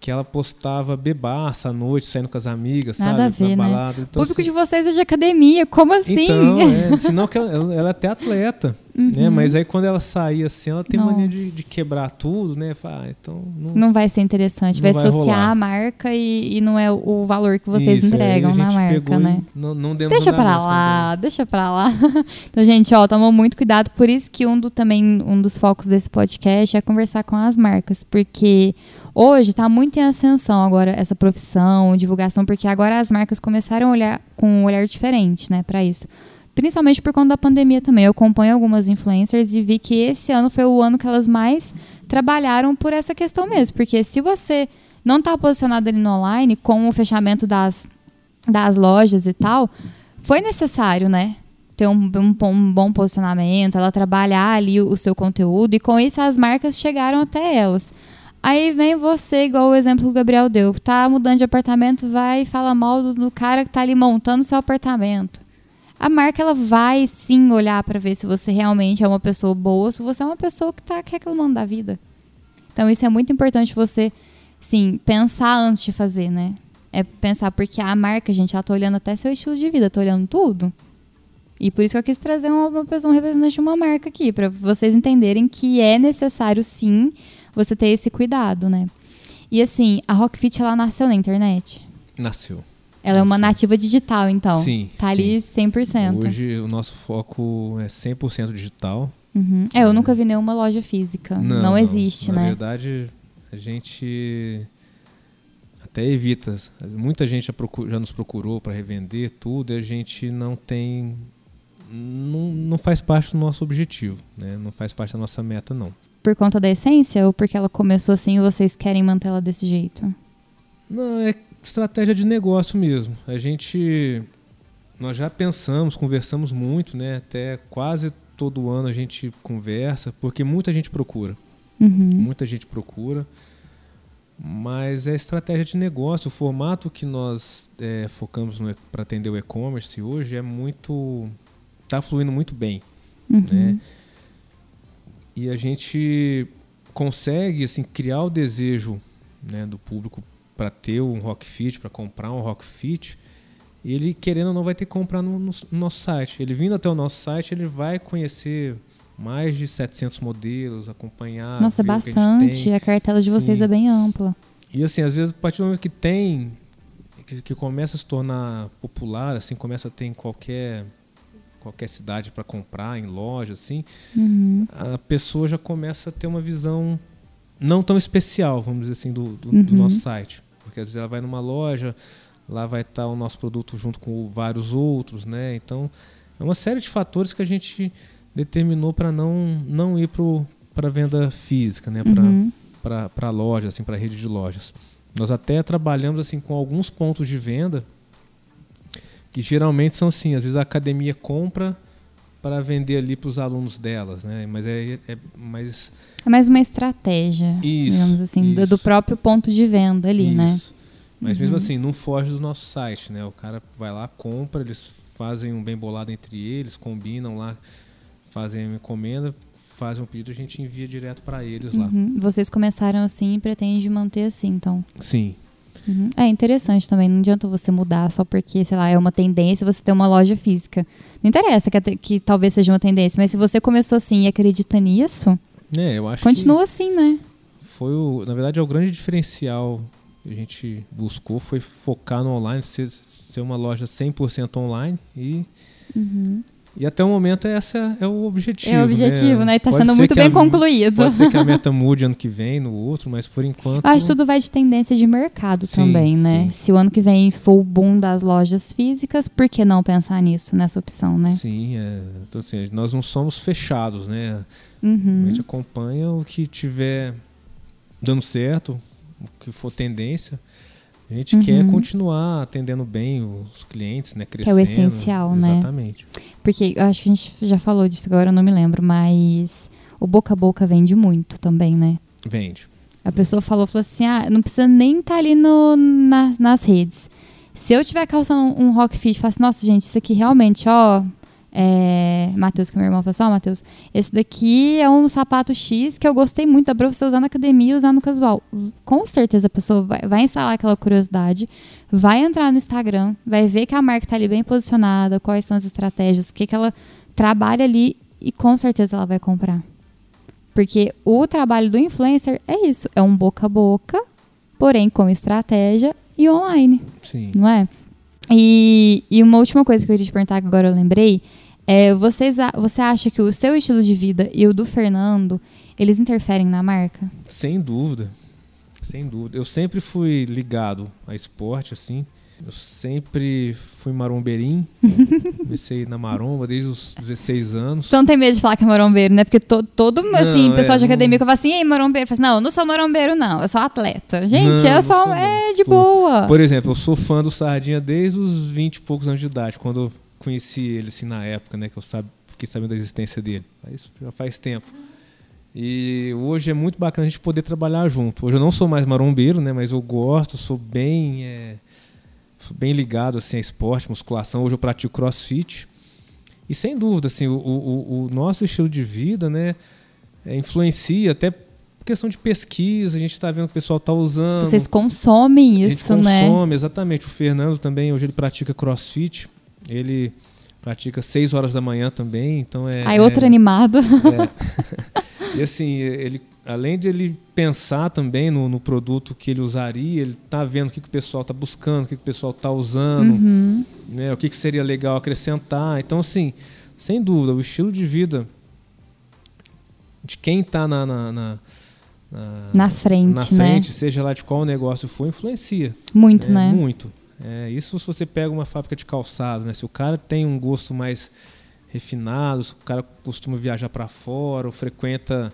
que ela postava bebaça à noite, saindo com as amigas, Nada sabe? A ver, na né? balada. Então, o público assim, de vocês é de academia, como assim? Então, é, senão que ela, ela é até atleta, né? Uhum. né? Mas aí quando ela saía assim, ela tem Nossa. mania de, de, quebrar tudo, né? Fala, ah, então não, não vai ser interessante, vai, vai associar rolar. a marca e, e, não é o valor que vocês Isso, entregam na marca, né? Não, não deixa pra lá, também. deixa pra lá. então, gente, ó, tomou muito cuidado, por isso que um do também um dos focos desse podcast é conversar com as marcas, porque Hoje está muito em ascensão agora essa profissão, divulgação, porque agora as marcas começaram a olhar com um olhar diferente, né, para isso. Principalmente por conta da pandemia também. Eu acompanho algumas influencers e vi que esse ano foi o ano que elas mais trabalharam por essa questão mesmo, porque se você não está posicionado ali no online com o fechamento das, das lojas e tal, foi necessário, né? Ter um, um, um, bom posicionamento, ela trabalhar ali o, o, seu conteúdo e com isso as marcas chegaram até elas. Aí vem você, igual o exemplo que o Gabriel deu, tá mudando de apartamento, vai e fala mal do, do cara que tá ali montando seu apartamento. A marca ela vai sim olhar para ver se você realmente é uma pessoa boa, se você é uma pessoa que tá reclamando da vida. Então isso é muito importante você, sim, pensar antes de fazer, né? É pensar porque a marca, gente, ela tá olhando até seu estilo de vida, tá olhando tudo. E por isso que eu quis trazer uma pessoa, um representante de uma marca aqui, para vocês entenderem que é necessário sim você ter esse cuidado, né? E assim, a Rockfit ela nasceu na internet? Nasceu. Ela é uma nativa digital, então. Sim. Tá sim. ali 100%. Hoje o nosso foco é 100% digital. Uhum. É, eu é. nunca vi nenhuma loja física. Não, não existe, não. né? Na verdade, a gente até evita. Muita gente já, procur, já nos procurou para revender tudo e a gente não tem. Não, não faz parte do nosso objetivo, né? não faz parte da nossa meta, não por conta da essência ou porque ela começou assim e vocês querem manter ela desse jeito? Não, é estratégia de negócio mesmo. A gente nós já pensamos, conversamos muito, né? Até quase todo ano a gente conversa, porque muita gente procura. Uhum. Muita gente procura. Mas é estratégia de negócio. O formato que nós é, focamos para atender o e-commerce hoje é muito. está fluindo muito bem. Uhum. Né? e a gente consegue assim criar o desejo né, do público para ter um rock fit, para comprar um rock fit, ele querendo ou não vai ter que comprar no, no, no, nosso site. Ele vindo até o nosso site, ele vai conhecer mais de 700 modelos, acompanhar. Nossa, bastante. A, a, cartela de vocês Sim. é bem ampla. E assim, às vezes, a partir do momento que tem, que, que começa a se tornar popular, assim, começa a ter em qualquer qualquer cidade para comprar em loja assim, uhum. a pessoa já começa a ter uma visão não tão especial, vamos dizer assim, do, do, uhum. do nosso site. Porque às vezes ela vai numa loja, lá vai estar o nosso produto junto com vários outros, né? Então, é uma série de fatores que a gente determinou para não, não ir para a venda física, né? Para uhum. loja, assim, para rede de lojas. Nós até trabalhamos assim com alguns pontos de venda que geralmente são assim, às vezes a academia compra para vender ali para os alunos delas, né? Mas é, é mais é mais uma estratégia, isso, digamos assim, isso. do próprio ponto de venda ali, né? isso. né? Mas uhum. mesmo assim, não foge do nosso site, né? O cara vai lá, compra, eles fazem um bem bolado entre eles, combinam lá, fazem uma encomenda, fazem um pedido, a gente envia direto para eles lá. Uhum. Vocês começaram assim e pretendem manter assim, então? Sim, Uhum. É interessante também, não adianta você mudar só porque, sei lá, é uma tendência você ter uma loja física. Não interessa que, que talvez seja uma tendência, mas se você começou assim e acredita nisso, é, eu acho continua assim, né? Foi o, na verdade, é o grande diferencial. que a gente buscou foi focar no online, ser, ser uma loja 100% online e uhum. E até o momento esse é o objetivo. É o objetivo, né? Está sendo muito bem a, concluído. Pode ser que a meta mude ano que vem, no outro, mas por enquanto. acho que tudo vai de tendência de mercado sim, também, né? Sim. Se o ano que vem for o boom das lojas físicas, por que não pensar nisso, nessa opção, né? Sim, é, então, assim, nós não somos fechados, né? Uhum. A gente acompanha o que tiver dando certo, o que for tendência. A gente uhum. quer continuar atendendo bem os clientes, né? Crescendo. Que é o essencial, exatamente. né? Exatamente. Porque eu acho que a gente já falou disso agora, eu não me lembro, mas o boca a boca vende muito também, né? Vende. A pessoa falou, falou assim, ah, não precisa nem estar tá ali no, nas, nas redes. Se eu tiver calçando um, um rock fit, falar assim, nossa, gente, isso aqui realmente, ó, é, Matheus, que é meu irmão falou assim, ó, Matheus, esse daqui é um sapato X que eu gostei muito, dá pra você usar na academia e usar no casual. Com certeza a pessoa vai, vai, instalar aquela curiosidade, vai entrar no Instagram, vai ver que a marca tá ali bem posicionada, quais são as estratégias, o que, que ela trabalha ali e com certeza ela vai comprar. Porque o trabalho do influencer é isso, é um boca a boca, porém com estratégia e online. Sim. Não é? E, e uma última coisa que eu queria te perguntar, que agora eu lembrei, é, vocês, você acha que o seu estilo de vida e o do Fernando, eles interferem na marca? Sem dúvida. Sem dúvida. Eu sempre fui ligado a esporte, assim. Eu sempre fui marombeirinho. Comecei na maromba desde os 16 anos. Então tem medo de falar que é marombeiro, né? Porque to, todo assim, pessoal é, de academia fala assim, ei, marombeiro. Fala assim, não, eu não sou marombeiro, não. Eu sou atleta. Gente, não, eu sou, sou é de boa. Por exemplo, eu sou fã do Sardinha desde os 20 e poucos anos de idade, quando eu conheci ele, assim, na época, né? Que eu sabe, fiquei sabendo da existência dele. Isso já faz tempo. E hoje é muito bacana a gente poder trabalhar junto. Hoje eu não sou mais marombeiro, né? Mas eu gosto, sou bem... É, bem ligado assim a esporte, musculação. Hoje eu pratico crossfit. E sem dúvida, assim, o, o, o nosso estilo de vida, né, é, influencia até questão de pesquisa, a gente está vendo que o pessoal está usando. Vocês consomem isso, né? Consome, exatamente. O Fernando também, hoje ele pratica crossfit. Ele pratica 6 horas da manhã também, então é... Aí outro é, animado. É. e assim, ele além de ele pensar também no, no, produto que ele usaria, ele está vendo o que, que o pessoal está buscando, o que, que o pessoal está usando, uhum. né, o que, que seria legal acrescentar. Então, assim, sem dúvida, o estilo de vida de quem está na, na, na, na, na frente, na frente né? seja lá de qual negócio for, influencia. Muito, né? né? Muito. É, isso se você pega uma fábrica de calçado, né? Se o cara tem um gosto mais refinado, se o cara costuma viajar para fora ou frequenta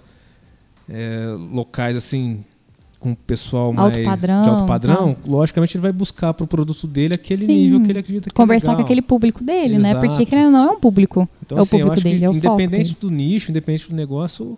é, locais assim com pessoal alto mais padrão, de alto padrão, logicamente ele vai buscar para o produto dele aquele Sim. nível que ele acredita que é Conversar é com aquele público dele, Exato. né? Porque ele não é um público. Então, é assim, o público dele, é o independente do nicho, independente do negócio,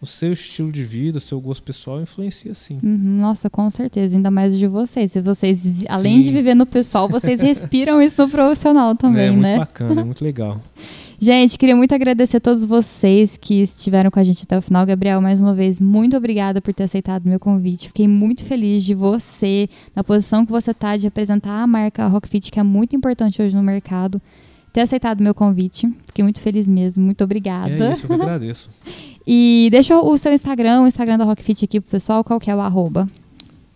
o seu estilo de vida, o seu gosto pessoal influencia sim. Uhum, nossa, com certeza, ainda mais o de vocês. Se vocês, além sim. de viver no pessoal, vocês respiram isso no profissional também, né? É muito bacana, é muito legal. Gente, queria muito agradecer a todos vocês que estiveram com a gente até o final. Gabriel, mais uma vez, muito obrigada por ter aceitado o meu convite. Fiquei muito feliz de você, na posição que você está, de apresentar a marca Rockfit, que é muito importante hoje no mercado, ter aceitado o meu convite. Fiquei muito feliz mesmo. Muito obrigada. É isso, eu agradeço. e deixa o seu Instagram, o Instagram da Rockfit aqui pro pessoal. Qual que é o arroba?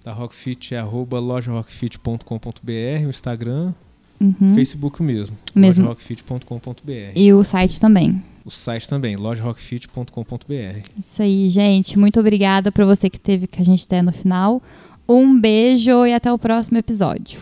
Da Rockfit é arroba lojarockfit.com.br, o Instagram. Uhum. Facebook mesmo. mesmo. lojarockfit.com.br. E o site também. O site também, lojarockfit.com.br. Isso aí, gente. Muito obrigada para você que teve que a gente até no final. Um beijo e até o próximo episódio.